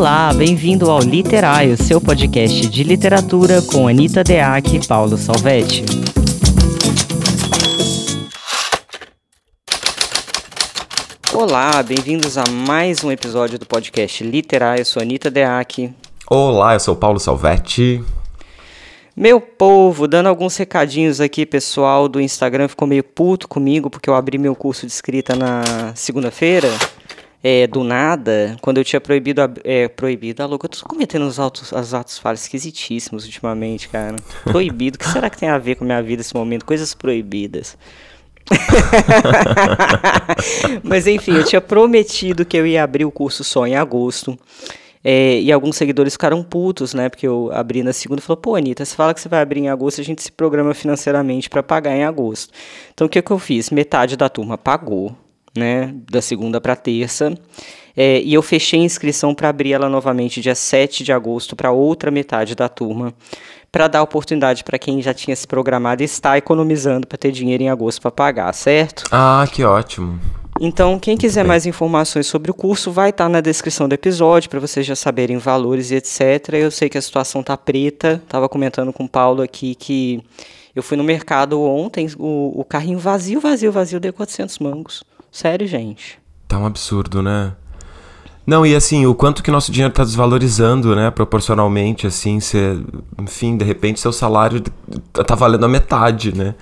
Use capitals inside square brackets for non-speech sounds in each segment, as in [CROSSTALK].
Olá, bem-vindo ao Literário, seu podcast de literatura com Anitta Deac e Paulo Salvetti. Olá, bem-vindos a mais um episódio do podcast Literário. Eu sou Anitta Deac. Olá, eu sou Paulo Salvetti. Meu povo, dando alguns recadinhos aqui, pessoal do Instagram ficou meio puto comigo porque eu abri meu curso de escrita na segunda-feira é, do nada, quando eu tinha proibido, a, é, proibido, a louca, eu tô cometendo os atos, os atos falhos esquisitíssimos ultimamente, cara. Proibido, o que será que tem a ver com a minha vida nesse momento? Coisas proibidas. [LAUGHS] Mas enfim, eu tinha prometido que eu ia abrir o curso só em agosto. É, e alguns seguidores ficaram putos, né? Porque eu abri na segunda e falou: pô, Anitta, você fala que você vai abrir em agosto, a gente se programa financeiramente para pagar em agosto. Então o que, que eu fiz? Metade da turma pagou, né, da segunda para terça. É, e eu fechei a inscrição para abrir ela novamente dia 7 de agosto para outra metade da turma, para dar oportunidade para quem já tinha se programado e está economizando para ter dinheiro em agosto para pagar, certo? Ah, que ótimo. Então, quem quiser mais informações sobre o curso, vai estar tá na descrição do episódio para vocês já saberem valores e etc. Eu sei que a situação tá preta. Tava comentando com o Paulo aqui que eu fui no mercado ontem, o, o carrinho vazio, vazio, vazio, deu 400 mangos. Sério, gente. Tá um absurdo, né? Não, e assim, o quanto que nosso dinheiro tá desvalorizando, né? Proporcionalmente, assim, você, enfim, de repente seu salário tá valendo a metade, né?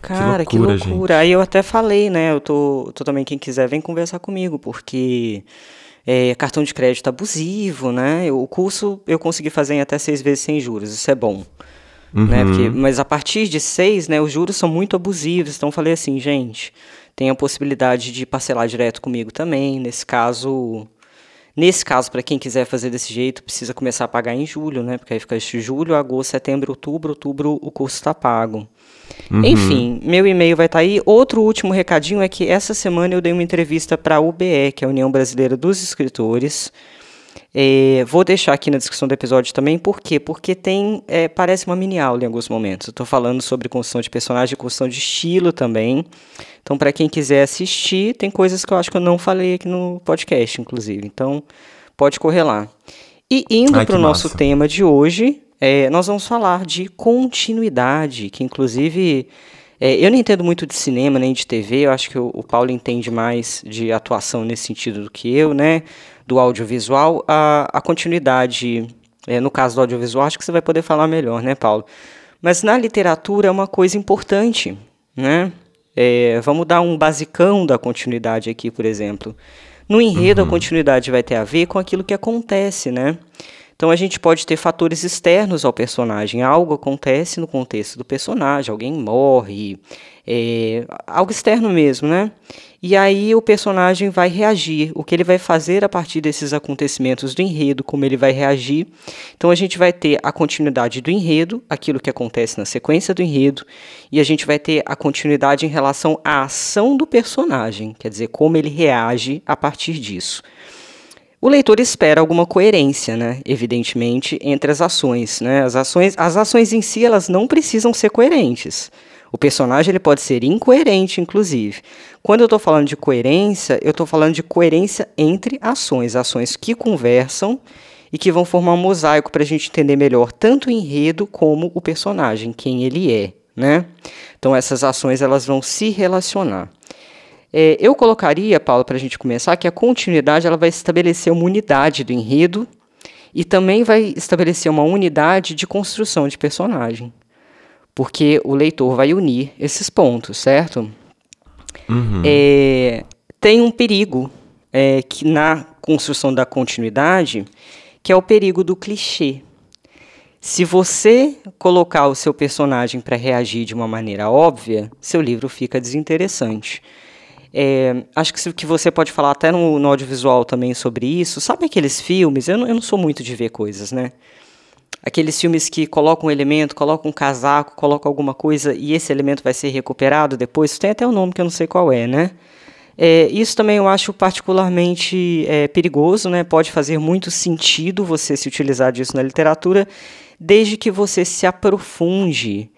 Cara, que loucura. Que loucura. Aí eu até falei, né? Eu tô, tô também, quem quiser, vem conversar comigo, porque é, cartão de crédito abusivo, né? O curso eu consegui fazer em até seis vezes sem juros, isso é bom. Uhum. Né? Porque, mas a partir de seis, né, os juros são muito abusivos. Então eu falei assim, gente, tem a possibilidade de parcelar direto comigo também. Nesse caso, nesse caso, para quem quiser fazer desse jeito, precisa começar a pagar em julho, né? Porque aí fica julho, agosto, setembro, outubro, outubro o curso está pago. Uhum. Enfim, meu e-mail vai estar tá aí. Outro último recadinho é que essa semana eu dei uma entrevista para a UBE, que é a União Brasileira dos Escritores. É, vou deixar aqui na descrição do episódio também, por quê? Porque tem, é, parece uma mini aula em alguns momentos. Eu estou falando sobre construção de personagem, construção de estilo também. Então, para quem quiser assistir, tem coisas que eu acho que eu não falei aqui no podcast, inclusive. Então, pode correr lá. E indo para o nosso tema de hoje, é, nós vamos falar de continuidade, que inclusive é, eu não entendo muito de cinema nem de TV, eu acho que o, o, Paulo entende mais de atuação nesse sentido do que eu, né? do audiovisual, a, a continuidade, é, no caso do audiovisual, acho que você vai poder falar melhor, né, Paulo? Mas na literatura é uma coisa importante, né? É, vamos dar um basicão da continuidade aqui, por exemplo. No enredo, uhum. a continuidade vai ter a ver com aquilo que acontece, né? Então a gente pode ter fatores externos ao personagem. Algo acontece no contexto do personagem, alguém morre, é, algo externo mesmo, né? E aí o personagem vai reagir, o que ele vai fazer a partir desses acontecimentos do enredo, como ele vai reagir. Então a gente vai ter a continuidade do enredo, aquilo que acontece na sequência do enredo, e a gente vai ter a continuidade em relação à ação do personagem, quer dizer, como ele reage a partir disso. O leitor espera alguma coerência, né? Evidentemente, entre as ações, né? As ações, as ações em si, elas não precisam ser coerentes. O personagem ele pode ser incoerente, inclusive. Quando eu estou falando de coerência, eu estou falando de coerência entre ações, ações que conversam e que vão formar um mosaico para a gente entender melhor tanto o enredo como o personagem, quem ele é, né? Então essas ações elas vão se relacionar. É, eu colocaria, Paulo, para a gente começar, que a continuidade ela vai estabelecer uma unidade do enredo e também vai estabelecer uma unidade de construção de personagem. Porque o leitor vai unir esses pontos, certo? Uhum. É, tem um perigo é, que na construção da continuidade, que é o perigo do clichê. Se você colocar o seu personagem para reagir de uma maneira óbvia, seu livro fica desinteressante. É, acho que, que você pode falar até no, no, audiovisual também sobre isso. Sabe aqueles filmes? Eu não, eu não sou muito de ver coisas, né? Aqueles filmes que colocam um elemento, colocam um casaco, colocam alguma coisa e esse elemento vai ser recuperado depois. Tem até um nome que eu não sei qual é, né? É, isso também eu acho particularmente é, perigoso, né? Pode fazer muito sentido você se utilizar disso na literatura, desde que você se aprofunde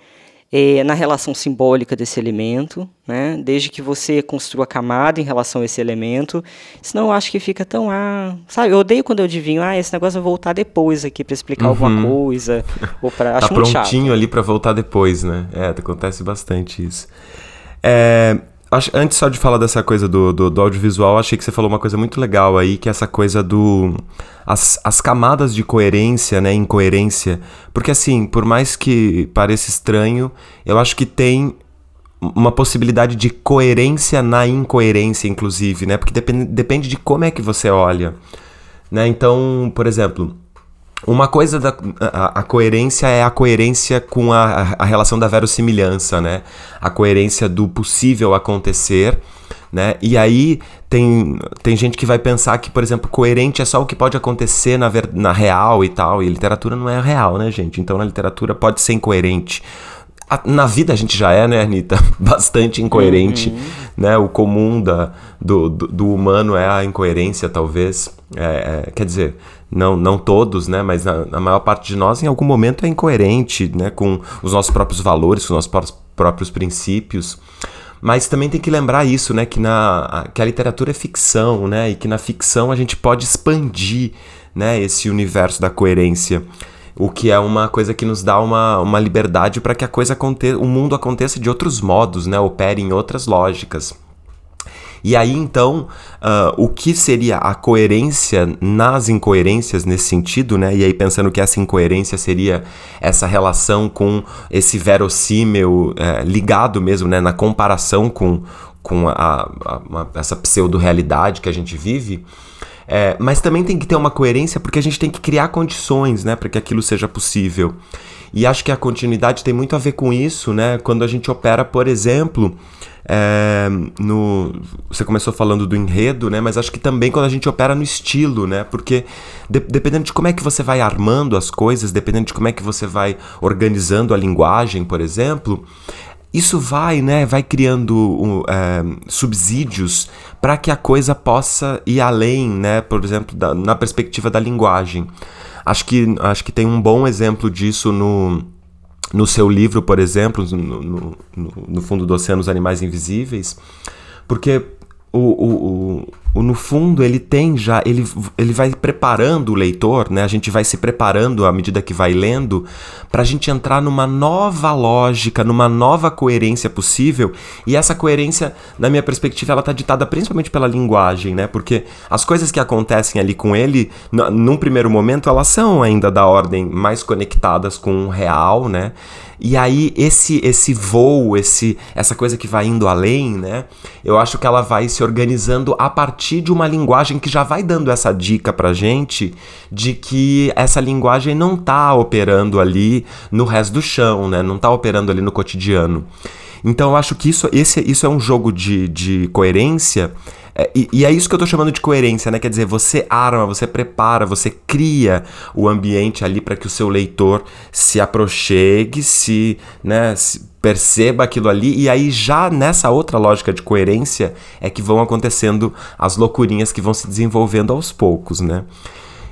é, na relação simbólica desse elemento, né? desde que você construa camada em relação a esse elemento, senão eu acho que fica tão, ah, sabe, eu odeio quando eu adivinho, ah, esse negócio vai voltar depois aqui para explicar uhum. alguma coisa, ou para Tá prontinho ali para voltar depois, né? É, acontece bastante isso. É, antes só de falar dessa coisa do, do, do, audiovisual, achei que você falou uma coisa muito legal aí, que é essa coisa do. As, as camadas de coerência, né? Incoerência. Porque assim, por mais que pareça estranho, eu acho que tem uma possibilidade de coerência na incoerência, inclusive, né? Porque depende, depende de como é que você olha. Né? Então, por exemplo, uma coisa da a, a, coerência é a coerência com a, a relação da verossimilhança, né? A coerência do possível acontecer, né? E aí tem, tem gente que vai pensar que, por exemplo, coerente é só o que pode acontecer na, ver, na real e tal, e literatura não é real, né, gente? Então na literatura pode ser incoerente. Na vida a gente já é, né, Anitta? [LAUGHS] Bastante incoerente, uhum. né? O comum da, do, do, do, humano é a incoerência, talvez. É, é, quer dizer, não, não todos, né? Mas a, a, maior parte de nós, em algum momento, é incoerente, né? Com os nossos próprios valores, com os nossos próprios princípios. Mas também tem que lembrar isso, né? Que, na, que a literatura é ficção, né? E que na ficção a gente pode expandir, né? Esse universo da coerência. O que é uma coisa que nos dá uma, uma liberdade para que a coisa aconteça, o mundo aconteça de outros modos, né? Opere em outras lógicas. E aí então, uh, o que seria a coerência nas incoerências nesse sentido, né? E aí pensando que essa incoerência seria essa relação com esse verossímil uh, ligado mesmo, né? Na comparação com, com a, a, a, essa pseudo-realidade que a gente vive. É, mas também tem que ter uma coerência porque a gente tem que criar condições, né, para que aquilo seja possível. E acho que a continuidade tem muito a ver com isso, né? Quando a gente opera, por exemplo, é, no, você começou falando do enredo, né? Mas acho que também quando a gente opera no estilo, né? Porque de, dependendo de como é que você vai armando as coisas, dependendo de como é que você vai organizando a linguagem, por exemplo, isso vai, né, vai criando é, subsídios para que a coisa possa ir além, né, por exemplo, da, na perspectiva da linguagem. Acho que, acho que tem um bom exemplo disso no, no seu livro, por exemplo, no, no, no fundo do oceano, os animais invisíveis, porque o, o, o, no fundo ele tem já ele, ele vai preparando o leitor né? A gente vai se preparando à medida que vai lendo para a gente entrar numa nova lógica numa nova coerência possível. E essa coerência na minha perspectiva ela está ditada principalmente pela linguagem né? Porque as coisas que acontecem ali com ele num primeiro momento elas são ainda da ordem mais conectadas com o real né? E aí esse esse voo, esse essa coisa que vai indo além, né? Eu acho que ela vai se organizando a partir de uma linguagem que já vai dando essa dica pra gente de que essa linguagem não tá operando ali no resto do chão, né? Não tá operando ali no cotidiano. Então eu acho que isso, esse, isso é um jogo de, de coerência é, e, e, é isso que eu tô chamando de coerência, né? Quer dizer, você arma, você prepara, você cria o ambiente ali para que o seu leitor se aproxegue, se, né, se perceba aquilo ali, e aí já nessa outra lógica de coerência é que vão acontecendo as loucurinhas que vão se desenvolvendo aos poucos, né?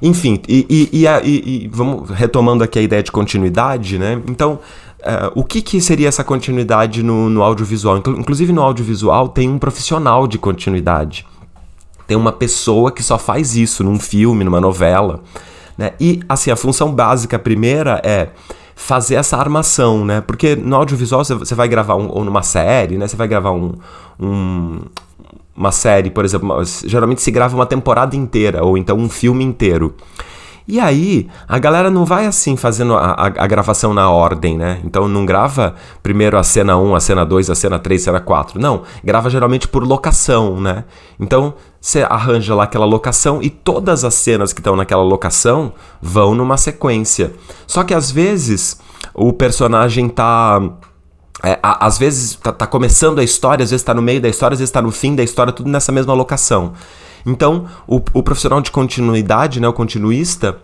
Enfim, e, e, e, e vamos retomando aqui a ideia de continuidade, né? Então, Uh, o que, que seria essa continuidade no, no audiovisual? Inclusive no audiovisual tem um profissional de continuidade. Tem uma pessoa que só faz isso num filme, numa novela. Né? E assim, a função básica primeira é fazer essa armação, né? Porque no audiovisual você vai gravar um, ou numa série, né? Você vai gravar um, um, uma série, por exemplo, geralmente se grava uma temporada inteira ou então um filme inteiro. E aí, a galera não vai assim fazendo a, a, a, gravação na ordem, né? Então não grava primeiro a cena 1, a cena 2, a cena 3, a cena 4. Não, grava geralmente por locação, né? Então você arranja lá aquela locação e todas as cenas que estão naquela locação vão numa sequência. Só que às vezes o personagem tá. É, às vezes tá, tá começando a história, às vezes tá no meio da história, às vezes tá no fim da história, tudo nessa mesma locação. Então, o, o profissional de continuidade, né, o continuista,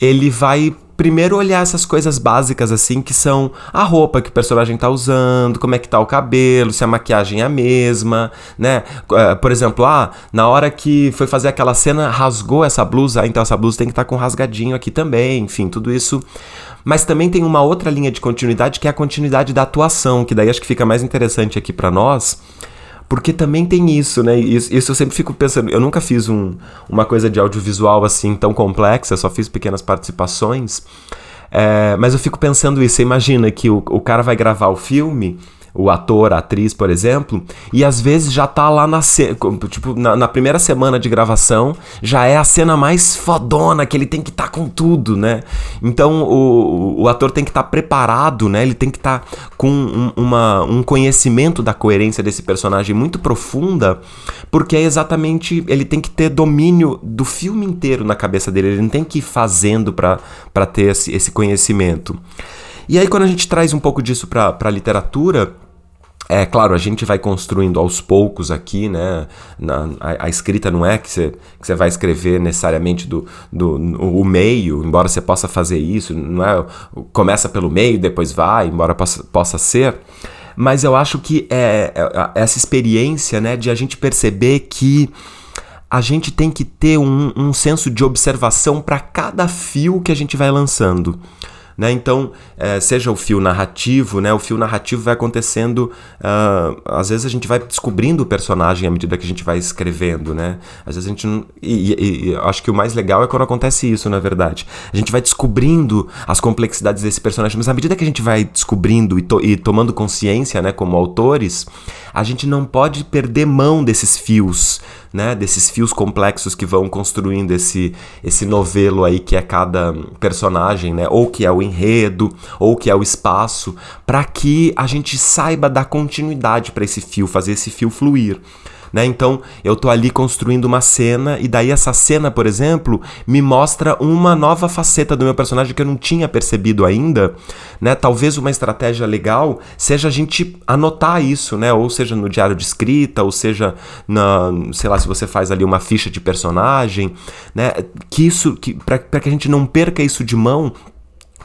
ele vai primeiro olhar essas coisas básicas assim, que são a roupa que o personagem tá usando, como é que tá o cabelo, se a maquiagem é a mesma, né? É, por exemplo, ah, na hora que foi fazer aquela cena, rasgou essa blusa, ah, então essa blusa tem que estar tá com rasgadinho aqui também, enfim, tudo isso Mas também tem uma outra linha de continuidade que é a continuidade da atuação, que daí acho que fica mais interessante aqui para nós, porque também tem isso, né? Isso, isso, eu sempre fico pensando. Eu nunca fiz um, uma coisa de audiovisual assim tão complexa, só fiz pequenas participações. É, mas eu fico pensando isso. Você imagina que o, o cara vai gravar o filme o ator, a atriz, por exemplo, e às vezes já tá lá na, tipo, na, na, primeira semana de gravação, já é a cena mais fodona, que ele tem que estar tá com tudo, né? Então o, o ator tem que estar tá preparado, né? Ele tem que estar tá com um, uma, um conhecimento da coerência desse personagem muito profunda, porque é exatamente, ele tem que ter domínio do filme inteiro na cabeça dele, ele não tem que ir fazendo para ter esse, esse conhecimento. E aí, quando a gente traz um pouco disso para a literatura, é claro, a gente vai construindo aos poucos aqui, né? Na, a, a, escrita não é que você, que vai escrever necessariamente do, do o meio, embora você possa fazer isso, não é? Começa pelo meio, depois vai, embora possa, possa ser. Mas eu acho que é, é essa experiência, né, de a gente perceber que a gente tem que ter um, um senso de observação para cada fio que a gente vai lançando. Né? Então, é, seja o fio narrativo, né? o fio narrativo vai acontecendo. Uh, às vezes a gente vai descobrindo o personagem à medida que a gente vai escrevendo. Né? Às vezes a gente não. E, e, e acho que o mais legal é quando acontece isso, na verdade. A gente vai descobrindo as complexidades desse personagem, mas à medida que a gente vai descobrindo e, to e tomando consciência, né, como autores, a gente não pode perder mão desses fios né, desses fios complexos que vão construindo esse, esse novelo aí que é cada personagem, né, ou que é o enredo, ou que é o espaço, para que a gente saiba dar continuidade para esse fio, fazer esse fio fluir. Né? Então eu tô ali construindo uma cena e daí essa cena, por exemplo, me mostra uma nova faceta do meu personagem que eu não tinha percebido ainda, né? Talvez uma estratégia legal seja a gente anotar isso, né? Ou seja no diário de escrita, ou seja na, sei lá, se você faz ali uma ficha de personagem, né? Que isso, que para que a gente não perca isso de mão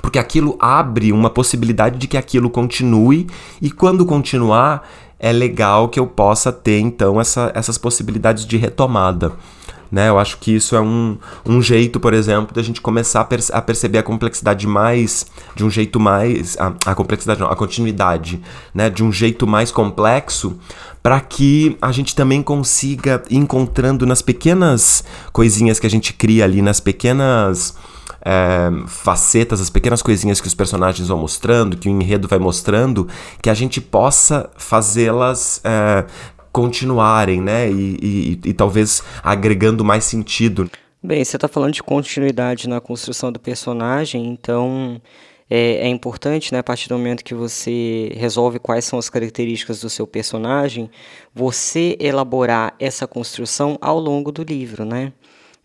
porque aquilo abre uma possibilidade de que aquilo continue e quando continuar é legal que eu possa ter então essa, essas possibilidades de retomada. Né? Eu acho que isso é um, um jeito, por exemplo, da gente começar a, perce a, perceber a complexidade mais, de um jeito mais, a, a complexidade não, a continuidade, né? De um jeito mais complexo, para que a gente também consiga ir encontrando nas pequenas coisinhas que a gente cria ali, nas pequenas é, facetas, as pequenas coisinhas que os personagens vão mostrando, que o enredo vai mostrando, que a gente possa fazê-las é, continuarem, né? E, e, e, talvez agregando mais sentido. Bem, você está falando de continuidade na construção do personagem, então é, é, importante, né, a partir do momento que você resolve quais são as características do seu personagem, você elaborar essa construção ao longo do livro, né?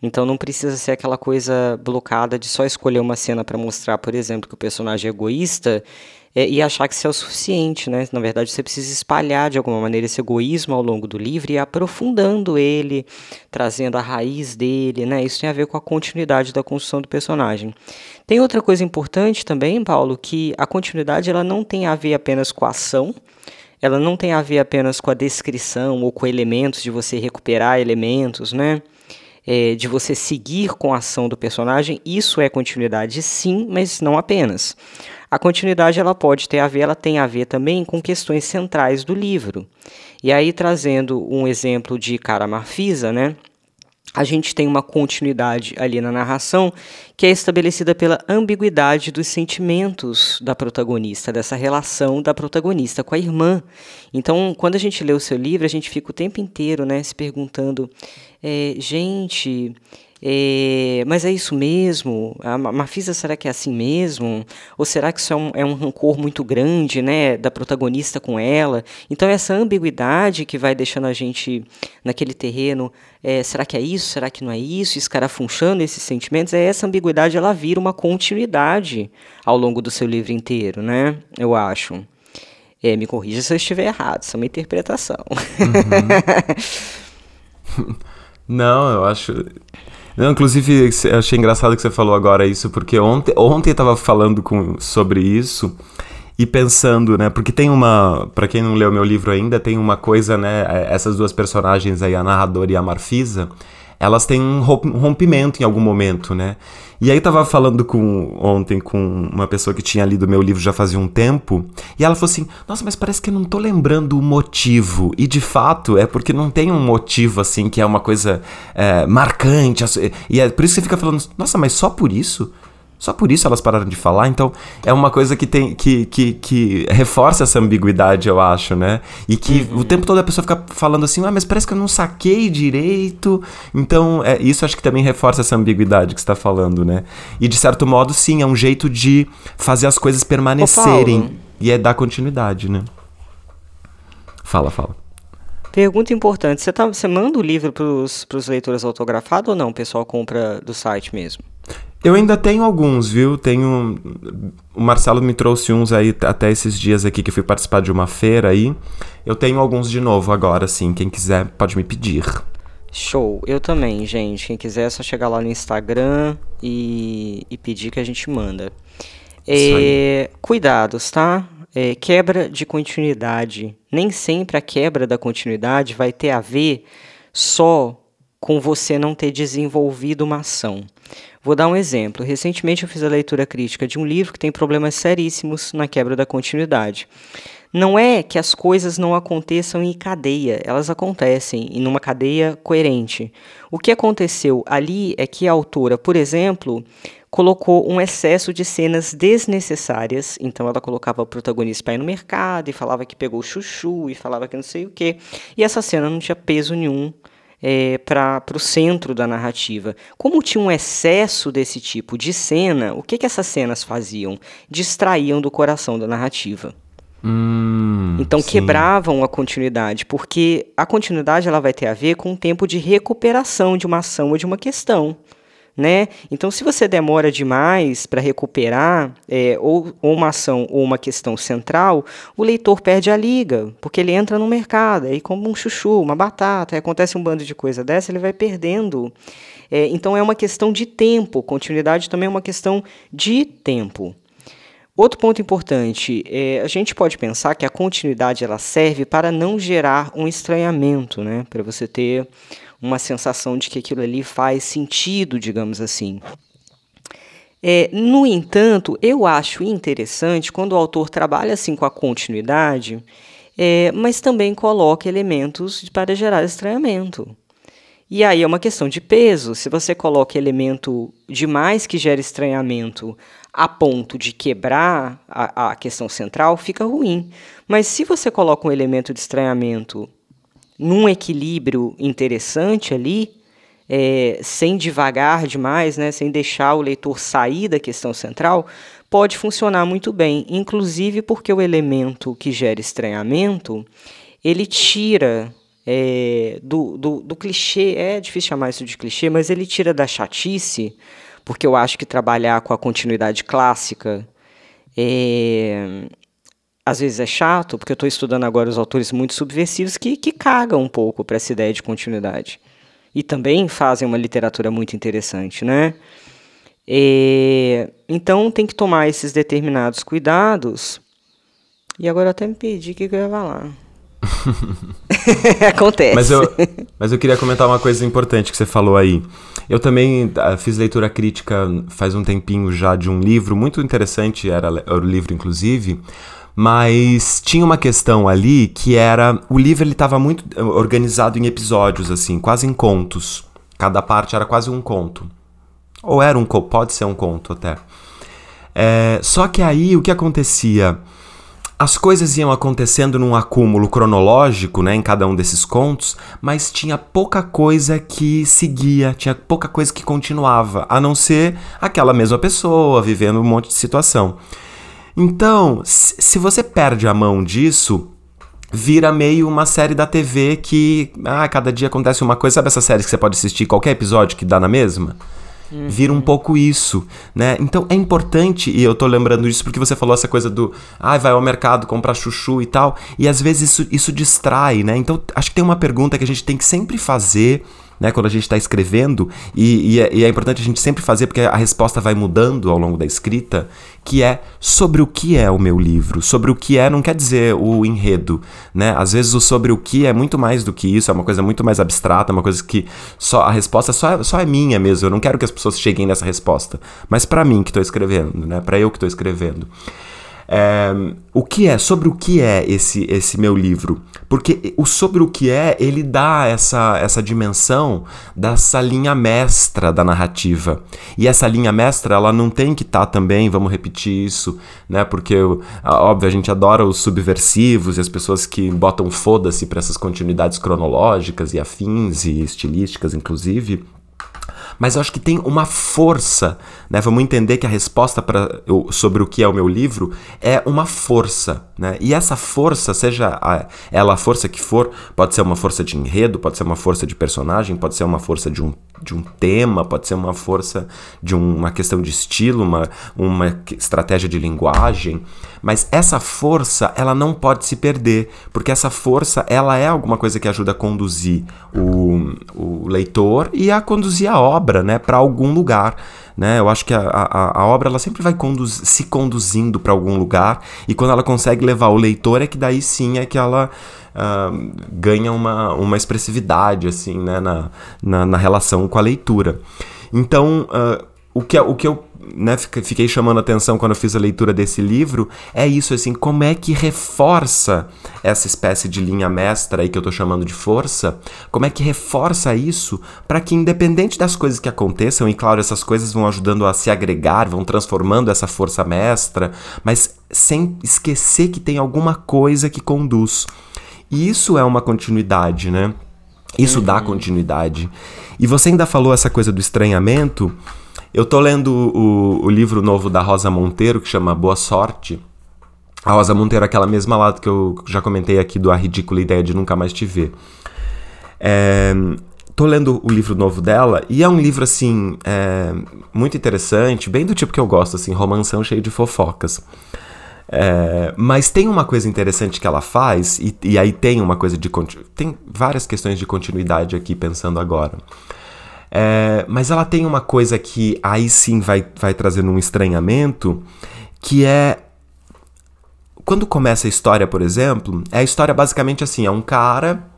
Então não precisa ser aquela coisa blocada de só escolher uma cena para mostrar, por exemplo, que o personagem é egoísta é, e achar que isso é o suficiente, né? Na verdade, você precisa espalhar de alguma maneira esse egoísmo ao longo do livro e aprofundando ele, trazendo a raiz dele, né? Isso tem a ver com a continuidade da construção do personagem. Tem outra coisa importante também, Paulo, que a continuidade ela não tem a ver apenas com a ação, ela não tem a ver apenas com a descrição ou com elementos de você recuperar elementos, né? É, de você seguir com a ação do personagem, isso é continuidade sim, mas não apenas. A continuidade ela pode ter a ver, ela tem a ver também com questões centrais do livro. E aí trazendo um exemplo de Karamarfisa, né? A gente tem uma continuidade ali na narração que é estabelecida pela ambiguidade dos sentimentos da protagonista, dessa relação da protagonista com a irmã. Então, quando a gente lê o seu livro, a gente fica o tempo inteiro né, se perguntando: é, gente, é, mas é isso mesmo? A Mafisa será que é assim mesmo? Ou será que isso é um, é um rancor muito grande, né, da protagonista com ela? Então essa ambiguidade que vai deixando a gente naquele terreno, é, será que é isso? Será que não é isso? Escarafunchando esses sentimentos, é essa ambiguidade ela vira uma continuidade ao longo do seu livro inteiro, né? Eu acho. É, me corrija se eu estiver errado, isso é uma interpretação. Uhum. [LAUGHS] Não, eu acho. Não, inclusive, achei engraçado que você falou agora isso, porque ontem, ontem eu tava falando com, sobre isso e pensando, né? Porque tem uma. para quem não leu meu livro ainda, tem uma coisa, né? É, essas duas personagens aí, a narradora e a Marfisa, elas têm um rompimento em algum momento, né? E aí eu tava falando com ontem com uma pessoa que tinha lido meu livro já fazia um tempo, e ela falou assim: "Nossa, mas parece que eu não tô lembrando o motivo". E de fato é porque não tem um motivo assim que é uma coisa é, marcante. E é por isso que você fica falando: "Nossa, mas só por isso?" Só por isso elas pararam de falar, então é uma coisa que tem que, que, que reforça essa ambiguidade, eu acho, né? E que uhum. o tempo todo a pessoa fica falando assim, ah, mas parece que eu não saquei direito. Então, é, isso acho que também reforça essa ambiguidade que você está falando, né? E de certo modo, sim, é um jeito de fazer as coisas permanecerem e é dar continuidade, né? Fala, fala. Pergunta importante: você, tá, você manda o livro para os leitores autografado ou não? O pessoal compra do site mesmo? Eu ainda tenho alguns, viu? Tenho. O Marcelo me trouxe uns aí até esses dias aqui que fui participar de uma feira aí. Eu tenho alguns de novo agora, sim. Quem quiser pode me pedir. Show, eu também, gente. Quem quiser é só chegar lá no Instagram e, e pedir que a gente manda. É, cuidados, tá? É, quebra de continuidade. Nem sempre a quebra da continuidade vai ter a ver só com você não ter desenvolvido uma ação. Vou dar um exemplo. Recentemente eu fiz a leitura crítica de um livro que tem problemas seríssimos na quebra da continuidade. Não é que as coisas não aconteçam em cadeia, elas acontecem em uma cadeia coerente. O que aconteceu ali é que a autora, por exemplo, colocou um excesso de cenas desnecessárias. Então ela colocava o protagonista para ir no mercado e falava que pegou chuchu e falava que não sei o quê. E essa cena não tinha peso nenhum é, para o centro da narrativa. Como tinha um excesso desse tipo de cena, o que, que essas cenas faziam? Distraíam do coração da narrativa. Hum, então sim. quebravam a continuidade, porque a continuidade ela vai ter a ver com o tempo de recuperação de uma ação ou de uma questão né? Então, se você demora demais para recuperar é, ou, ou, uma ação ou uma questão central, o leitor perde a liga, porque ele entra no mercado, aí como um chuchu, uma batata, acontece um bando de coisa dessa, ele vai perdendo. É, então, é uma questão de tempo, continuidade também é uma questão de tempo. Outro ponto importante, é, a gente pode pensar que a continuidade ela serve para não gerar um estranhamento, né? para você ter uma sensação de que aquilo ali faz sentido, digamos assim. É, no entanto, eu acho interessante quando o autor trabalha assim com a continuidade, é, mas também coloca elementos para gerar estranhamento. E aí é uma questão de peso. Se você coloca elemento demais que gera estranhamento a ponto de quebrar a, a questão central, fica ruim. Mas se você coloca um elemento de estranhamento num equilíbrio interessante ali, é, sem devagar demais, né, sem deixar o leitor sair da questão central, pode funcionar muito bem, inclusive porque o elemento que gera estranhamento, ele tira é, do, do, do, clichê, é difícil chamar isso de clichê, mas ele tira da chatice, porque eu acho que trabalhar com a continuidade clássica é, às vezes é chato, porque eu estou estudando agora os autores muito subversivos que, que cagam um pouco para essa ideia de continuidade. E também fazem uma literatura muito interessante, né? E, então tem que tomar esses determinados cuidados. E agora eu até me perdi o que eu ia falar. [LAUGHS] Acontece. Mas eu, mas eu queria comentar uma coisa importante que você falou aí. Eu também uh, fiz leitura crítica faz um tempinho já de um livro muito interessante, era o livro inclusive, mas tinha uma questão ali que era o livro ele estava muito eh, organizado em episódios assim, quase em contos. Cada parte era quase um conto. Ou era um pode ser um conto até. É, só que aí o que acontecia? As coisas iam acontecendo num acúmulo cronológico, né, em cada um desses contos, mas tinha pouca coisa que seguia, tinha pouca coisa que continuava, a não ser aquela mesma pessoa vivendo um monte de situação. Então, se você perde a mão disso, vira meio uma série da TV que, ah, cada dia acontece uma coisa. Sabe essa série que você pode assistir qualquer episódio que dá na mesma? Uhum. Vira um pouco isso, né? Então é importante, e eu tô lembrando disso porque você falou essa coisa do, ah, vai ao mercado comprar chuchu e tal, e às vezes isso, isso distrai, né? Então acho que tem uma pergunta que a gente tem que sempre fazer né, quando a gente está escrevendo, e, e, é, e, é, importante a gente sempre fazer, porque a resposta vai mudando ao longo da escrita, que é sobre o que é o meu livro. Sobre o que é não quer dizer o enredo, né? Às vezes o sobre o que é muito mais do que isso, é uma coisa muito mais abstrata, uma coisa que só a resposta só é, só é minha mesmo, eu não quero que as pessoas cheguem nessa resposta, mas para mim que estou escrevendo, né? Para eu que estou escrevendo. É, o que é, sobre o que é esse, esse meu livro? Porque o sobre o que é, ele dá essa, essa dimensão dessa linha mestra da narrativa. E essa linha mestra, ela não tem que estar tá também, vamos repetir isso, né? Porque, óbvio, a gente adora os subversivos e as pessoas que botam foda-se para essas continuidades cronológicas e afins e estilísticas, inclusive mas eu acho que tem uma força, né? Vamos entender que a resposta eu, sobre o que é o meu livro é uma força, né? E essa força, seja a, ela a força que for, pode ser uma força de enredo, pode ser uma força de personagem, pode ser uma força de um, de um tema, pode ser uma força de um, uma questão de estilo, uma, uma estratégia de linguagem, mas essa força, ela não pode se perder, porque essa força, ela é alguma coisa que ajuda a conduzir o, o leitor e a conduzir a obra, né, para algum lugar. Né? Eu acho que a, a, a obra ela sempre vai conduz, se conduzindo para algum lugar e quando ela consegue levar o leitor é que daí sim é que ela uh, ganha uma, uma expressividade assim, né? na, na, na relação com a leitura. Então, uh, o, que, o que eu né, fiquei chamando a atenção quando eu fiz a leitura desse livro é isso, assim, como é que reforça essa espécie de linha mestra aí que eu tô chamando de força, como é que reforça isso para que independente das coisas que aconteçam, e claro, essas coisas vão ajudando a se agregar, vão transformando essa força mestra, mas sem esquecer que tem alguma coisa que conduz. E isso é uma continuidade, né? Isso uhum. dá continuidade. E você ainda falou essa coisa do estranhamento, eu tô lendo o, o livro novo da Rosa Monteiro, que chama Boa Sorte. A Rosa Monteiro é aquela mesma lado que eu já comentei aqui do A Ridícula Ideia de Nunca Mais Te Ver. É, tô lendo o livro novo dela e é um livro, assim, é, muito interessante, bem do tipo que eu gosto, assim, romanção cheio de fofocas. É, mas tem uma coisa interessante que ela faz, e, e aí tem uma coisa de. Tem várias questões de continuidade aqui pensando agora. É, mas ela tem uma coisa que aí sim vai, vai trazendo um estranhamento, que é. Quando começa a história, por exemplo, é a história basicamente assim: é um cara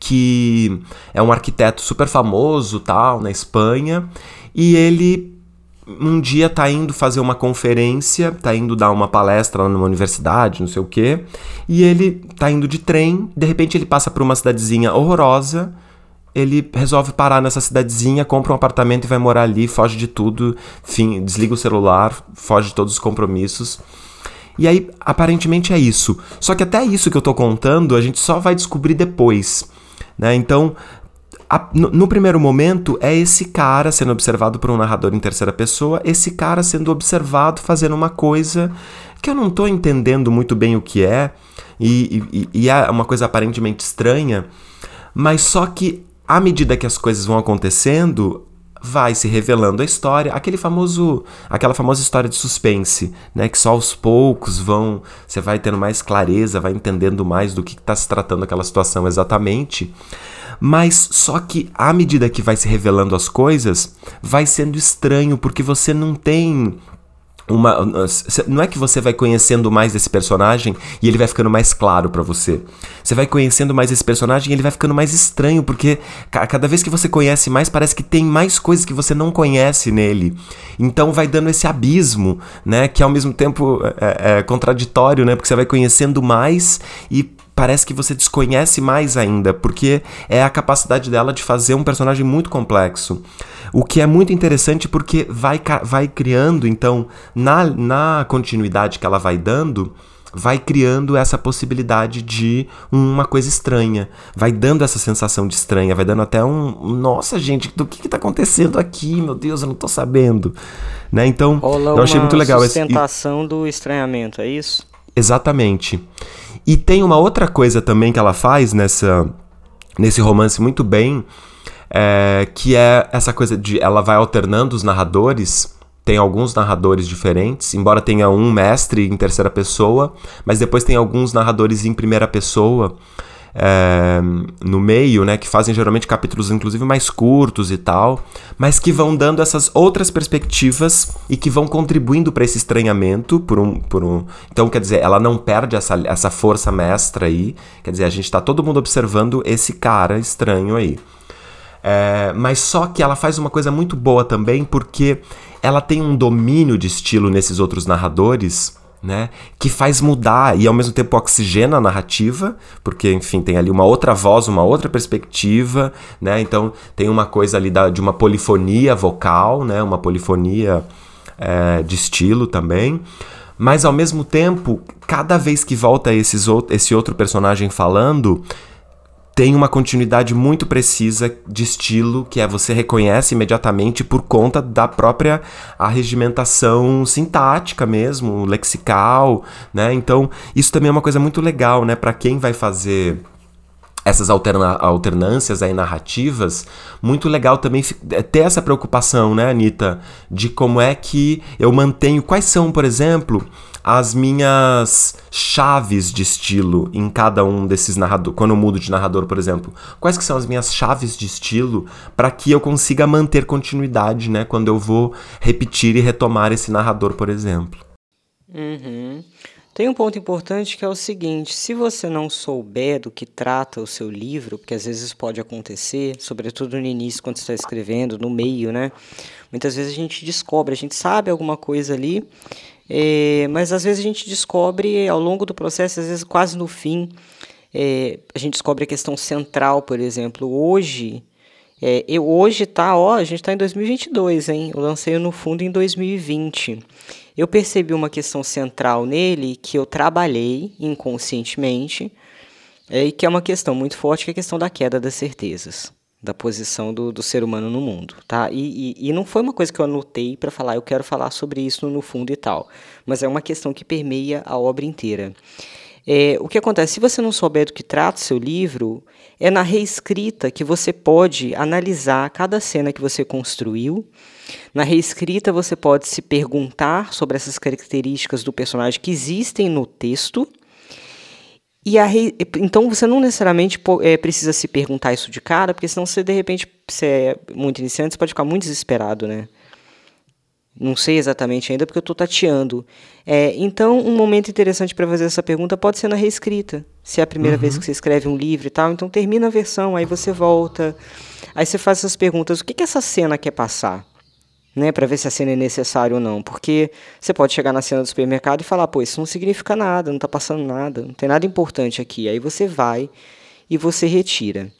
que é um arquiteto super famoso, tal, na Espanha, e ele um dia tá indo fazer uma conferência, tá indo dar uma palestra numa universidade, não sei o quê, e ele tá indo de trem, de repente ele passa por uma cidadezinha horrorosa, ele resolve parar nessa cidadezinha, compra um apartamento e vai morar ali, foge de tudo, enfim, desliga o celular, foge de todos os compromissos. E aí, aparentemente é isso. Só que até isso que eu tô contando, a gente só vai descobrir depois. Né? Então, a, no, no, primeiro momento, é esse cara sendo observado por um narrador em terceira pessoa, esse cara sendo observado fazendo uma coisa que eu não tô entendendo muito bem o que é, e, e, e é uma coisa aparentemente estranha, mas só que à medida que as coisas vão acontecendo, vai se revelando a história, aquele famoso, aquela famosa história de suspense, né, que só aos poucos vão, você vai tendo mais clareza, vai entendendo mais do que está se tratando aquela situação exatamente. Mas só que à medida que vai se revelando as coisas, vai sendo estranho porque você não tem uma, não é que você vai conhecendo mais esse personagem e ele vai ficando mais claro para você. Você vai conhecendo mais esse personagem e ele vai ficando mais estranho, porque cada vez que você conhece mais, parece que tem mais coisas que você não conhece nele. Então vai dando esse abismo, né? Que ao mesmo tempo é, é contraditório, né? Porque você vai conhecendo mais e parece que você desconhece mais ainda, porque é a capacidade dela de fazer um personagem muito complexo. O que é muito interessante porque vai, vai criando, então, na, na continuidade que ela vai dando, vai criando essa possibilidade de uma coisa estranha, vai dando essa sensação de estranha, vai dando até um, nossa gente, do que está acontecendo aqui, meu Deus, eu não estou sabendo, né? Então, Rola eu achei muito legal essa sustentação do estranhamento, é isso? Exatamente. E tem uma outra coisa também que ela faz nessa nesse romance muito bem, é, que é essa coisa de ela vai alternando os narradores. Tem alguns narradores diferentes, embora tenha um mestre em terceira pessoa, mas depois tem alguns narradores em primeira pessoa. É, no meio, né, que fazem geralmente capítulos inclusive mais curtos e tal, mas que vão dando essas outras perspectivas e que vão contribuindo para esse estranhamento por um, por um. Então, quer dizer, ela não perde essa, essa força mestra aí. Quer dizer, a gente está todo mundo observando esse cara estranho aí. É, mas só que ela faz uma coisa muito boa também, porque ela tem um domínio de estilo nesses outros narradores né? Que faz mudar e ao mesmo tempo oxigena a narrativa, porque, enfim, tem ali uma outra voz, uma outra perspectiva, né? Então tem uma coisa ali da, de uma polifonia vocal, né? Uma polifonia é, de estilo também. Mas ao mesmo tempo, cada vez que volta esses, esse outro personagem falando, tem uma continuidade muito precisa de estilo que é você reconhece imediatamente por conta da própria arregimentação sintática mesmo, lexical, né? Então, isso também é uma coisa muito legal, né, para quem vai fazer essas alterna alternâncias aí narrativas, muito legal também é, ter essa preocupação, né, Anitta, de como é que eu mantenho, quais são, por exemplo, as minhas chaves de estilo em cada um desses narradores. Quando eu mudo de narrador, por exemplo, quais que são as minhas chaves de estilo para que eu consiga manter continuidade, né? Quando eu vou repetir e retomar esse narrador, por exemplo. Uhum. Tem um ponto importante que é o seguinte: se você não souber do que trata o seu livro, porque às vezes pode acontecer, sobretudo no início, quando você está escrevendo, no meio, né? Muitas vezes a gente descobre, a gente sabe alguma coisa ali, é, mas às vezes a gente descobre ao longo do processo, às vezes quase no fim, é, a gente descobre a questão central, por exemplo. Hoje, é, eu, hoje tá, ó, a gente está em 2022, hein? Eu lancei no fundo em 2020. Eu percebi uma questão central nele que eu trabalhei inconscientemente é, e que é uma questão muito forte, que é a questão da queda das certezas da posição do, do ser humano no mundo, tá? E, e, e não foi uma coisa que eu anotei para falar, eu quero falar sobre isso no fundo e tal, mas é uma questão que permeia a obra inteira. É, o que acontece? Se você não souber do que trata o seu livro, é na reescrita que você pode analisar cada cena que você construiu. Na reescrita, você pode se perguntar sobre essas características do personagem que existem no texto e re... Então você não necessariamente é, precisa se perguntar isso de cara, porque senão você de repente, se é muito iniciante, você pode ficar muito desesperado, né? Não sei exatamente ainda porque eu estou tateando. É, então, um momento interessante para fazer essa pergunta pode ser na reescrita. Se é a primeira uhum. vez que você escreve um livro e tal, então termina a versão, aí você volta. Aí você faz essas perguntas: o que, que essa cena quer passar? Né, para ver se a cena é necessária ou não, porque você pode chegar na cena do supermercado e falar, pô, isso não significa nada, não está passando nada, não tem nada importante aqui. Aí você vai e você retira.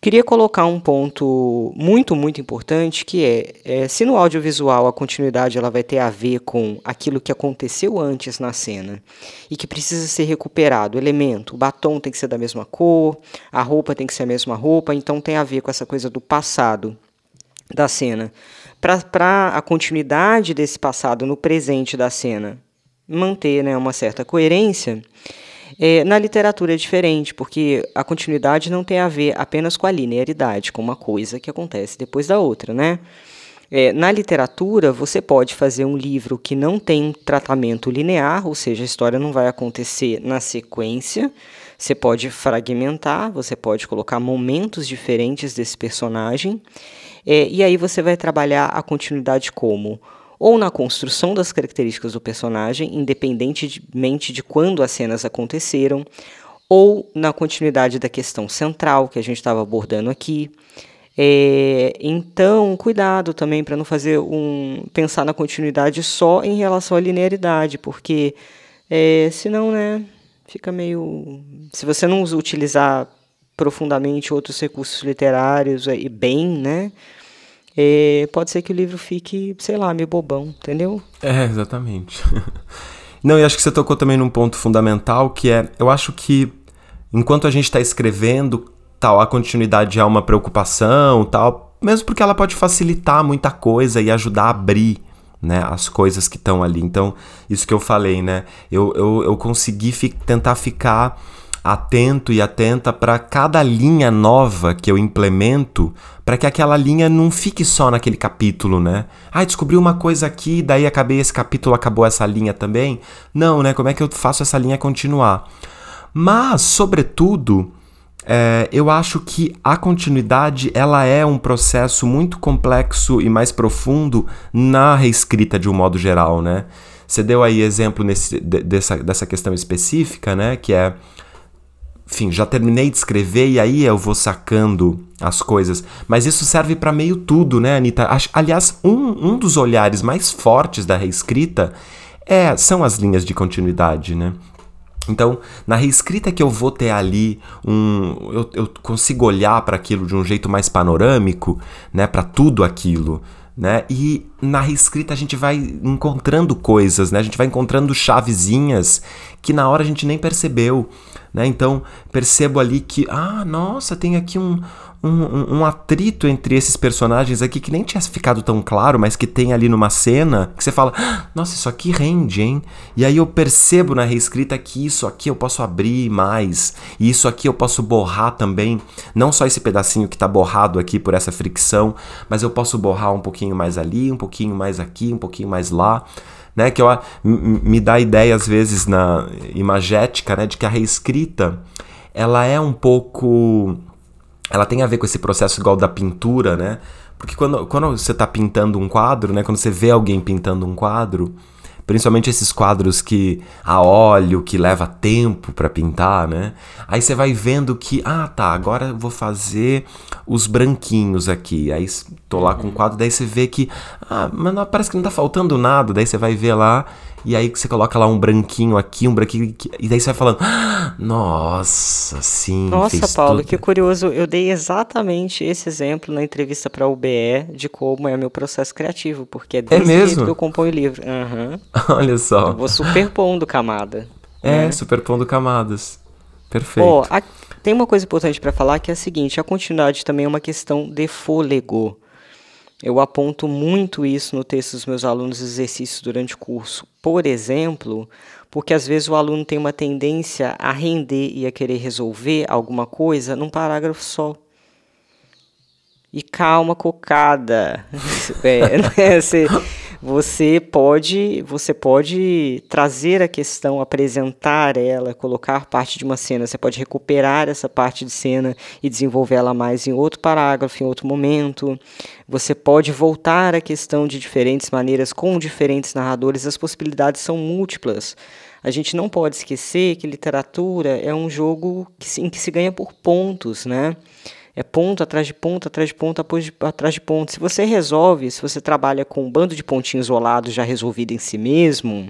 Queria colocar um ponto muito, muito importante, que é, é, se no audiovisual a continuidade ela vai ter a ver com aquilo que aconteceu antes na cena e que precisa ser recuperado, elemento, o batom tem que ser da mesma cor, a roupa tem que ser a mesma roupa, então tem a ver com essa coisa do passado da cena para a continuidade desse passado no presente da cena manter né, uma certa coerência, é, na literatura é diferente, porque a continuidade não tem a ver apenas com a linearidade, com uma coisa que acontece depois da outra, né? É, na literatura, você pode fazer um livro que não tem tratamento linear, ou seja, a história não vai acontecer na sequência. Você pode fragmentar, você pode colocar momentos diferentes desse personagem. É, e aí você vai trabalhar a continuidade como ou na construção das características do personagem, independentemente de quando as cenas aconteceram, ou na continuidade da questão central que a gente estava abordando aqui. É, então, cuidado também para não fazer um pensar na continuidade só em relação à linearidade, porque é, senão, né, fica meio. Se você não utilizar profundamente outros recursos literários e bem, né? É, pode ser que o livro fique, sei lá, meio bobão, entendeu? É, exatamente. [LAUGHS] Não, e acho que você tocou também num ponto fundamental que é, eu acho que enquanto a gente está escrevendo, tal, a continuidade é uma preocupação, tal, mesmo porque ela pode facilitar muita coisa e ajudar a abrir né, as coisas que estão ali. Então, isso que eu falei, né? Eu, eu, eu consegui fi tentar ficar atento e atenta para cada linha nova que eu implemento, para que aquela linha não fique só naquele capítulo, né? Ah, descobri uma coisa aqui, daí acabei esse capítulo, acabou essa linha também. Não, né? Como é que eu faço essa linha continuar? Mas, sobretudo, é, eu acho que a continuidade ela é um processo muito complexo e mais profundo na reescrita de um modo geral, né? Você deu aí exemplo nesse, dessa, dessa questão específica, né? Que é, enfim, já terminei de escrever e aí eu vou sacando as coisas. Mas isso serve para meio tudo, né, Anitta? Aliás, um, um dos olhares mais fortes da reescrita é, são as linhas de continuidade, né? Então, na reescrita que eu vou ter ali um, eu, eu consigo olhar para aquilo de um jeito mais panorâmico, né, para tudo aquilo, né? E na reescrita a gente vai encontrando coisas, né? A gente vai encontrando chavezinhas que na hora a gente nem percebeu, né? Então, percebo ali que, ah, nossa, tem aqui um, um, um, atrito entre esses personagens aqui que nem tinha ficado tão claro, mas que tem ali numa cena que você fala: ah, Nossa, isso aqui rende, hein? E aí eu percebo na reescrita que isso aqui eu posso abrir mais, e isso aqui eu posso borrar também. Não só esse pedacinho que tá borrado aqui por essa fricção, mas eu posso borrar um pouquinho mais ali, um pouquinho mais aqui, um pouquinho mais lá. Né, que eu, me dá ideia às vezes na imagética, né, de que a reescrita ela é um pouco ela tem a ver com esse processo igual da pintura, né? Porque quando, quando você está pintando um quadro, né? Quando você vê alguém pintando um quadro, principalmente esses quadros que a óleo, que leva tempo para pintar, né? Aí você vai vendo que, ah, tá, agora eu vou fazer os branquinhos aqui. Aí tô lá com o quadro, daí você vê que, ah, mas não, parece que não tá faltando nada. Daí você vai ver lá e aí você coloca lá um branquinho aqui, um branquinho. E daí você vai falando, ah, nossa, sim. Nossa, Paulo, tudo. que curioso. Eu dei exatamente esse exemplo na entrevista para o UBE de como é meu processo criativo, porque é, é desse é mesmo? que eu componho o livro. Uhum. [LAUGHS] Olha só. Eu vou superpondo camada. É, né? superpondo camadas. Perfeito. Ó, a... tem uma coisa importante para falar que é a seguinte: a continuidade também é uma questão de fôlego. Eu aponto muito isso no texto dos meus alunos exercícios durante o curso. Por exemplo, porque às vezes o aluno tem uma tendência a render e a querer resolver alguma coisa num parágrafo só. E calma, cocada. [LAUGHS] é, né? Você, você pode você pode trazer a questão, apresentar ela, colocar parte de uma cena. Você pode recuperar essa parte de cena e desenvolvê-la mais em outro parágrafo, em outro momento. Você pode voltar à questão de diferentes maneiras com diferentes narradores. As possibilidades são múltiplas. A gente não pode esquecer que literatura é um jogo que, em que se ganha por pontos, né? É ponto atrás de ponto, atrás de ponto, atrás de ponto. Se você resolve, se você trabalha com um bando de pontinhos isolados já resolvido em si mesmo,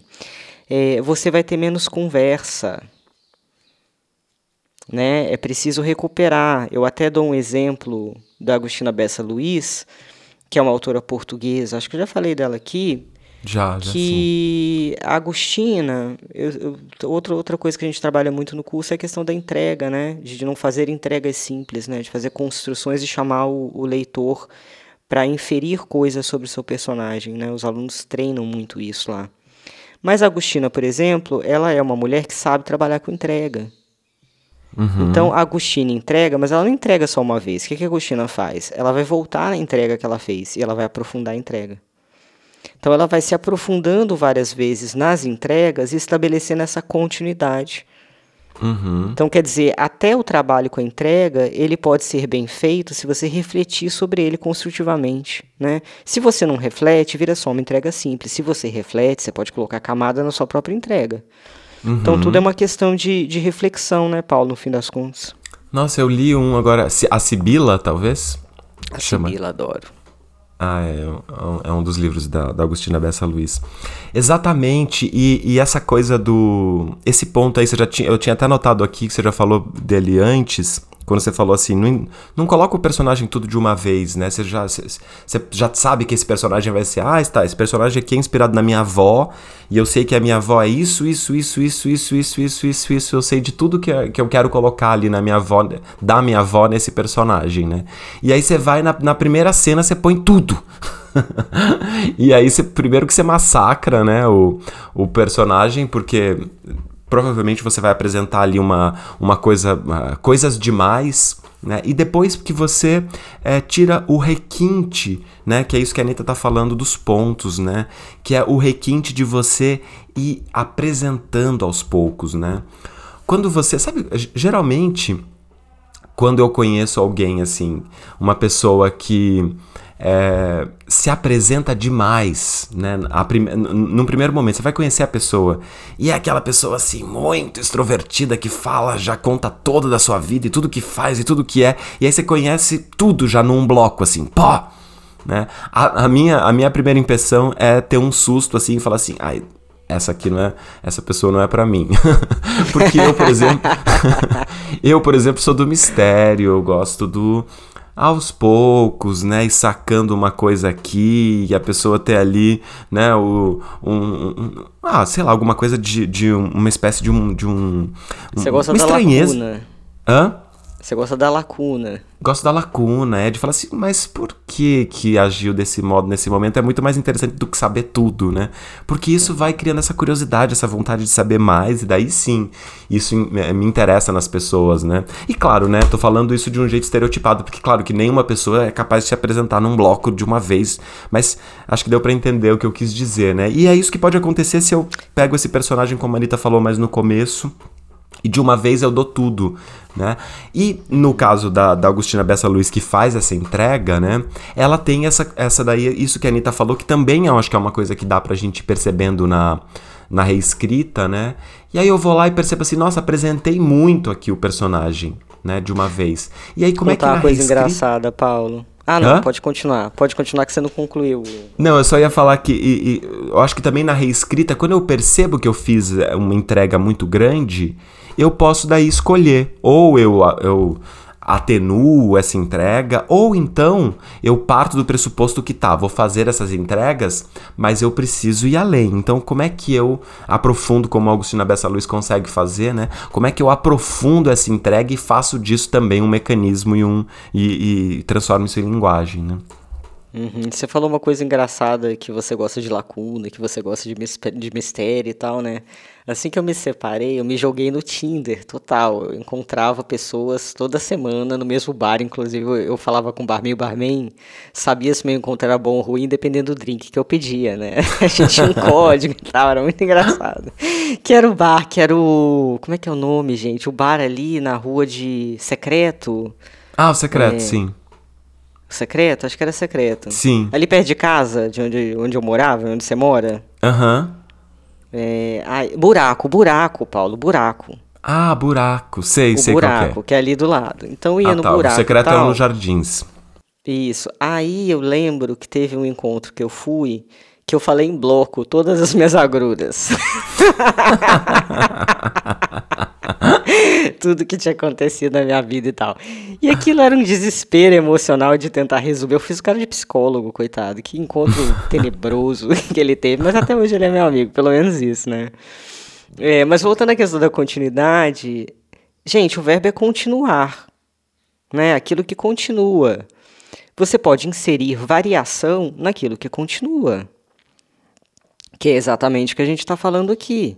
é, você vai ter menos conversa. Né? É preciso recuperar. Eu até dou um exemplo da Agostina Bessa Luiz, que é uma autora portuguesa, acho que eu já falei dela aqui, já, já que sim. a Agostina, eu, eu, outra, outra coisa que a gente trabalha muito no curso é a questão da entrega, né? De não fazer entregas simples, né? De fazer construções e chamar o, o leitor para inferir coisas sobre o seu personagem, né? Os alunos treinam muito isso lá. Mas a Agostina, por exemplo, ela é uma mulher que sabe trabalhar com entrega. Uhum. Então a Agostina entrega, mas ela não entrega só uma vez. O que, que a Agostina faz? Ela vai voltar na entrega que ela fez e ela vai aprofundar a entrega. Então ela vai se aprofundando várias vezes nas entregas e estabelecendo essa continuidade. Uhum. Então, quer dizer, até o trabalho com a entrega, ele pode ser bem feito se você refletir sobre ele construtivamente, né? Se você não reflete, vira só uma entrega simples. Se você reflete, você pode colocar camada na sua própria entrega. Uhum. Então, tudo é uma questão de, de reflexão, né, Paulo, no fim das contas. Nossa, eu li um agora, a Sibila, talvez? A Sibila, adoro. Ah, é, é, é um dos livros da, da Agostina Bessa Luiz. Exatamente, e, e, essa coisa do. Esse ponto aí, você já tinha, eu tinha até anotado aqui que você já falou dele antes, quando você falou assim, não, não coloca o personagem tudo de uma vez, né? Você já, você, já sabe que esse personagem vai ser, ah, está, esse personagem aqui é inspirado na minha avó, e eu sei que a minha avó é isso, isso, isso, isso, isso, isso, isso, isso, isso, eu sei de tudo que, que eu quero colocar ali na minha avó, da minha avó nesse personagem, né? E aí você vai na, na primeira cena, você põe tudo. [LAUGHS] e aí, você, primeiro que você massacra, né, o, o personagem, porque provavelmente você vai apresentar ali uma, uma coisa, uh, coisas demais, né? E depois que você é, tira o requinte, né? Que é isso que a Anitta tá falando dos pontos, né? Que é o requinte de você ir apresentando aos poucos, né? Quando você, sabe, geralmente quando eu conheço alguém assim, uma pessoa que é, se apresenta demais, né? Prim... Num primeiro momento, você vai conhecer a pessoa e é aquela pessoa assim, muito extrovertida, que fala, já conta toda da sua vida e tudo que faz e tudo que é, e aí você conhece tudo já num bloco, assim, pó! Né? A, a, minha, a minha primeira impressão é ter um susto assim e falar assim, ai, essa aqui não é, essa pessoa não é para mim. [LAUGHS] Porque eu, por exemplo, [LAUGHS] eu, por exemplo, sou do mistério, eu gosto do aos poucos, né, e sacando uma coisa aqui e a pessoa ter ali, né, o, um, um ah, sei lá, alguma coisa de, de uma espécie de um, de um, Você gosta uma da estranheza. lacuna. Hã? Você gosta da lacuna. Gosto da lacuna, é de falar assim, mas por que que agiu desse modo nesse momento? É muito mais interessante do que saber tudo, né? Porque isso vai criando essa curiosidade, essa vontade de saber mais, e daí sim, isso me interessa nas pessoas, né? E claro, né, tô falando isso de um jeito estereotipado, porque claro que nenhuma pessoa é capaz de se apresentar num bloco de uma vez, mas acho que deu para entender o que eu quis dizer, né? E é isso que pode acontecer se eu pego esse personagem, como a Anitta falou mais no começo, e de uma vez eu dou tudo, né? E no caso da, da Agostina Bessa Luiz que faz essa entrega, né? Ela tem essa, essa daí, isso que a Anitta falou, que também eu acho que é uma coisa que dá pra gente ir percebendo na, na reescrita, né? E aí eu vou lá e percebo assim, nossa, apresentei muito aqui o personagem, né? De uma vez. E aí como Contar é que na uma coisa reescrita... engraçada, Paulo. Ah, não, Hã? pode continuar. Pode continuar que você não concluiu. Não, eu só ia falar que e, e, eu acho que também na reescrita, quando eu percebo que eu fiz é, uma entrega muito grande, eu posso daí escolher. Ou eu, eu atenuo essa entrega, ou então eu parto do pressuposto que tá, vou fazer essas entregas, mas eu preciso ir além. Então, como é que eu aprofundo, como a Agostina Bessa Luiz consegue fazer, né? Como é que eu aprofundo essa entrega e faço disso também um mecanismo e, um, e, e transformo isso em linguagem, né? Uhum. Você falou uma coisa engraçada que você gosta de lacuna, que você gosta de, de mistério e tal, né? Assim que eu me separei, eu me joguei no Tinder, total. Eu encontrava pessoas toda semana no mesmo bar, inclusive eu falava com o barman, o barman sabia se meu encontro era bom ou ruim, dependendo do drink que eu pedia, né? [LAUGHS] A gente tinha um [LAUGHS] código e tal, era muito engraçado. Que era o bar, que era o... como é que é o nome, gente? O bar ali na rua de Secreto. Ah, o Secreto, é... sim. Secreto? Acho que era secreto. Sim. Ali perto de casa, de onde, onde eu morava, onde você mora. Aham. Uhum. É, ai, buraco, buraco, Paulo, buraco. Ah, buraco, sei, o sei buraco, qual é. que é ali do lado. Então ia ah, no tá. buraco. O secreto é nos jardins. Isso. Aí eu lembro que teve um encontro que eu fui que eu falei em bloco todas as minhas agruras. [LAUGHS] Tudo que tinha acontecido na minha vida e tal. E aquilo era um desespero emocional de tentar resolver. Eu fiz o cara de psicólogo, coitado. Que encontro [LAUGHS] tenebroso que ele teve. Mas até hoje ele é meu amigo, pelo menos isso, né? É, mas voltando à questão da continuidade, gente, o verbo é continuar. Né? Aquilo que continua. Você pode inserir variação naquilo que continua. Que é exatamente o que a gente está falando aqui.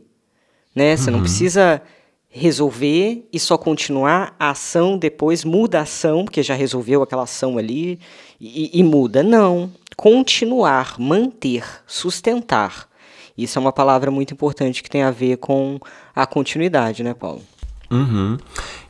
Né? Você uhum. não precisa resolver e só continuar a ação depois muda a ação, porque já resolveu aquela ação ali e, e muda. Não. Continuar, manter, sustentar. Isso é uma palavra muito importante que tem a ver com a continuidade, né, Paulo? Uhum.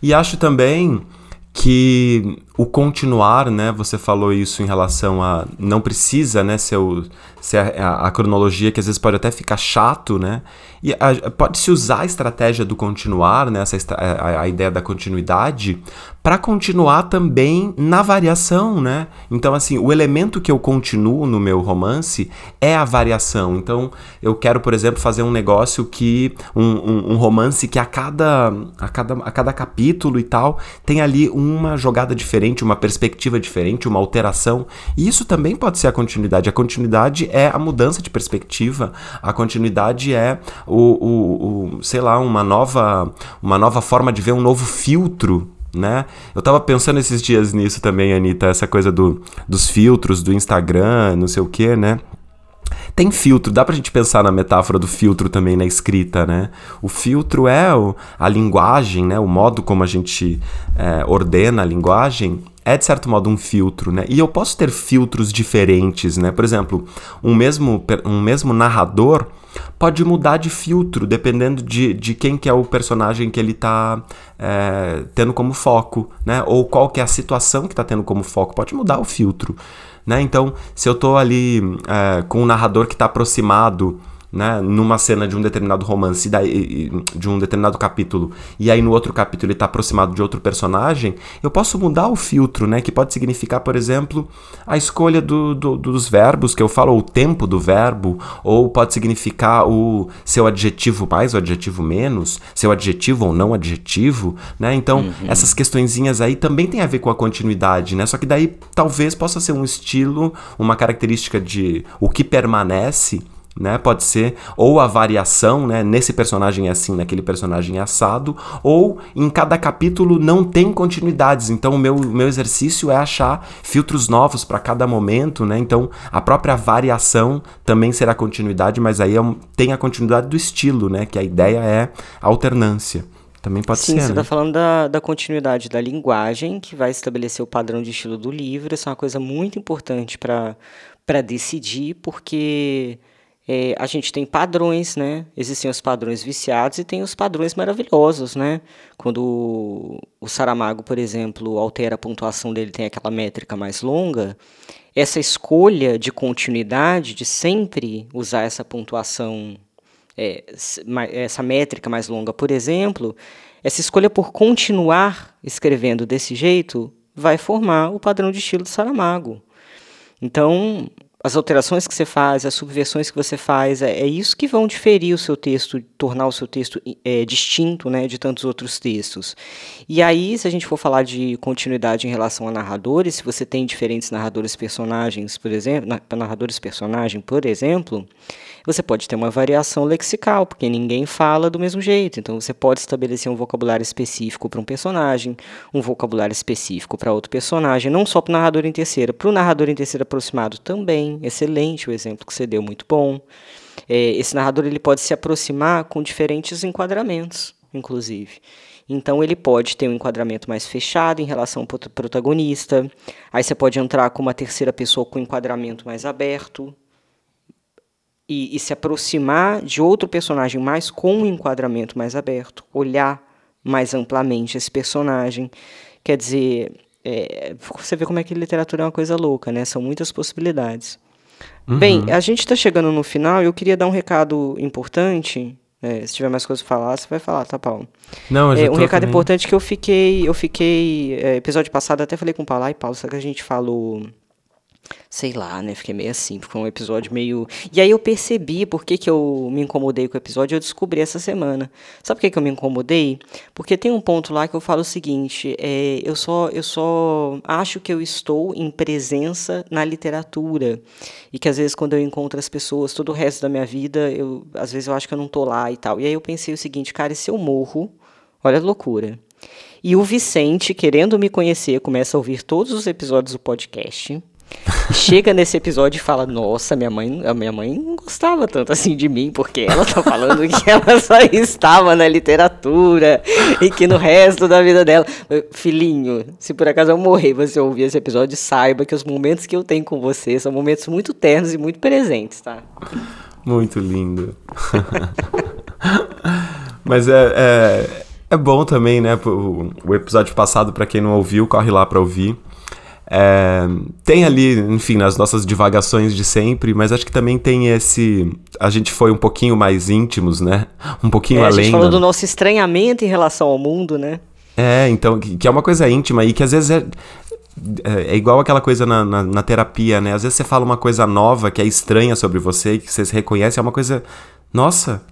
E acho também que o continuar, né? Você falou isso em relação a não precisa, né? Ser, o, ser a, a, cronologia que às vezes pode até ficar chato, né? E pode-se usar a estratégia do continuar, né, essa, a, a ideia da continuidade, para continuar também na variação, né? Então, assim, o elemento que eu continuo no meu romance é a variação. Então, eu quero, por exemplo, fazer um negócio que. um, um, um romance que a cada, a, cada, a cada capítulo e tal tem ali uma jogada diferente, uma perspectiva diferente, uma alteração. E isso também pode ser a continuidade. A continuidade é a mudança de perspectiva, a continuidade é o, o, o, sei lá, uma nova, uma nova forma de ver, um novo filtro né? Eu tava pensando esses dias nisso também, Anitta, essa coisa do, dos filtros do Instagram, não sei o que, né? Tem filtro, dá pra gente pensar na metáfora do filtro também na escrita, né? O filtro é o, a linguagem, né? O modo como a gente é, ordena a linguagem é de certo modo um filtro, né? E eu posso ter filtros diferentes, né? Por exemplo, um mesmo, um mesmo narrador pode mudar de filtro, dependendo de, de quem que é o personagem que ele está é, tendo como foco, né? Ou qual que é a situação que está tendo como foco. Pode mudar o filtro, né? Então, se eu estou ali é, com um narrador que está aproximado né, numa cena de um determinado romance, de um determinado capítulo, e aí no outro capítulo ele está aproximado de outro personagem, eu posso mudar o filtro, né, que pode significar, por exemplo, a escolha do, do, dos verbos que eu falo, ou o tempo do verbo, ou pode significar o seu adjetivo mais ou adjetivo menos, seu adjetivo ou não adjetivo, né? Então, uhum. essas questõezinhas aí também tem a ver com a continuidade, né? Só que daí talvez possa ser um estilo, uma característica de o que permanece né? Pode ser ou a variação, né? Nesse personagem é assim, naquele personagem é assado, ou em cada capítulo não tem continuidades. Então o meu, meu exercício é achar filtros novos para cada momento, né? Então a própria variação também será continuidade, mas aí é um, tem a continuidade do estilo, né? Que a ideia é alternância. Também pode Sim, ser. Sim, você está né? falando da, da continuidade da linguagem, que vai estabelecer o padrão de estilo do livro. Isso é uma coisa muito importante para decidir, porque é, a gente tem padrões, né? Existem os padrões viciados e tem os padrões maravilhosos, né? Quando o Saramago, por exemplo, altera a pontuação dele, tem aquela métrica mais longa, essa escolha de continuidade, de sempre usar essa pontuação, é, essa métrica mais longa, por exemplo, essa escolha por continuar escrevendo desse jeito vai formar o padrão de estilo do Saramago. Então, as alterações que você faz, as subversões que você faz, é, é isso que vão diferir o seu texto, tornar o seu texto é, distinto né, de tantos outros textos. E aí, se a gente for falar de continuidade em relação a narradores, se você tem diferentes narradores personagens, por exemplo, narradores personagem, por exemplo, você pode ter uma variação lexical, porque ninguém fala do mesmo jeito. Então você pode estabelecer um vocabulário específico para um personagem, um vocabulário específico para outro personagem, não só para o narrador em terceira, para o narrador em terceira aproximado também. Excelente o exemplo que você deu, muito bom. É, esse narrador ele pode se aproximar com diferentes enquadramentos, inclusive. Então ele pode ter um enquadramento mais fechado em relação ao protagonista. Aí você pode entrar com uma terceira pessoa com um enquadramento mais aberto e, e, se aproximar de outro personagem mais com um enquadramento mais aberto, olhar mais amplamente esse personagem. Quer dizer, é, você vê como é que literatura é uma coisa louca, né? São muitas possibilidades. Uhum. Bem, a gente está chegando no final e eu queria dar um recado importante. É, se tiver mais coisas para falar, você vai falar, tá, Paulo? Não, eu já é, Um recado também. importante que eu fiquei, eu fiquei, é, episódio passado até falei com o Paulo, ai, Paulo, será que a gente falou Sei lá, né? Fiquei meio assim, ficou um episódio meio. E aí eu percebi por que, que eu me incomodei com o episódio, eu descobri essa semana. Sabe por que, que eu me incomodei? Porque tem um ponto lá que eu falo o seguinte: é, eu, só, eu só acho que eu estou em presença na literatura. E que às vezes, quando eu encontro as pessoas, todo o resto da minha vida, eu, às vezes eu acho que eu não tô lá e tal. E aí eu pensei o seguinte, cara, e se eu morro? Olha a loucura. E o Vicente, querendo me conhecer, começa a ouvir todos os episódios do podcast chega nesse episódio e fala: Nossa, minha mãe, a minha mãe não gostava tanto assim de mim, porque ela tá falando que [LAUGHS] ela só estava na literatura e que no resto da vida dela. Filhinho, se por acaso eu morrer você ouvir esse episódio, saiba que os momentos que eu tenho com você são momentos muito ternos e muito presentes, tá? Muito lindo. [LAUGHS] Mas é, é, é, bom também, né? O, o episódio passado, para quem não ouviu, corre lá para ouvir. É, tem ali, enfim, nas nossas divagações de sempre, mas acho que também tem esse. A gente foi um pouquinho mais íntimos, né? Um pouquinho é, além. A gente falou do nosso estranhamento em relação ao mundo, né? É, então, que é uma coisa íntima e que às vezes é, é, é igual aquela coisa na, na, na, terapia, né? Às vezes você fala uma coisa nova que é estranha sobre você, que você se reconhece, é uma coisa. Nossa,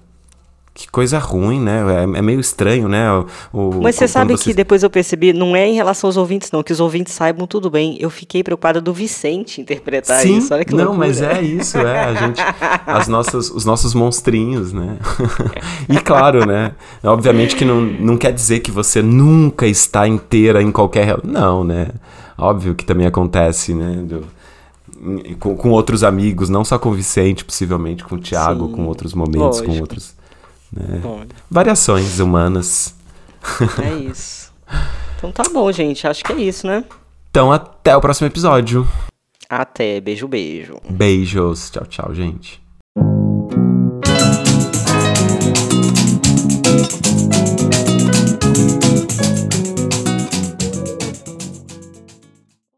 que coisa ruim, né? É, é meio estranho, né? O, Mas você sabe você... que depois eu percebi, não é em relação aos ouvintes, não, que os ouvintes saibam tudo bem. Eu fiquei preocupada do Vicente interpretar Sim, isso. Olha que não, loucura. mas é isso, é. A gente, [LAUGHS] as nossas, os nossos monstrinhos, né? [LAUGHS] e claro, né? Obviamente que não, não quer dizer que você nunca está inteira em qualquer. Não, né? Óbvio que também acontece, né? Do, com, com, outros amigos, não só com o Vicente, possivelmente com o Thiago, Sim, com outros momentos, lógico. com outros né? Variações humanas. É isso. Então tá bom, gente. Acho que é isso, né? Então até o próximo episódio. Até. Beijo, beijo. Beijos. Tchau, tchau, gente.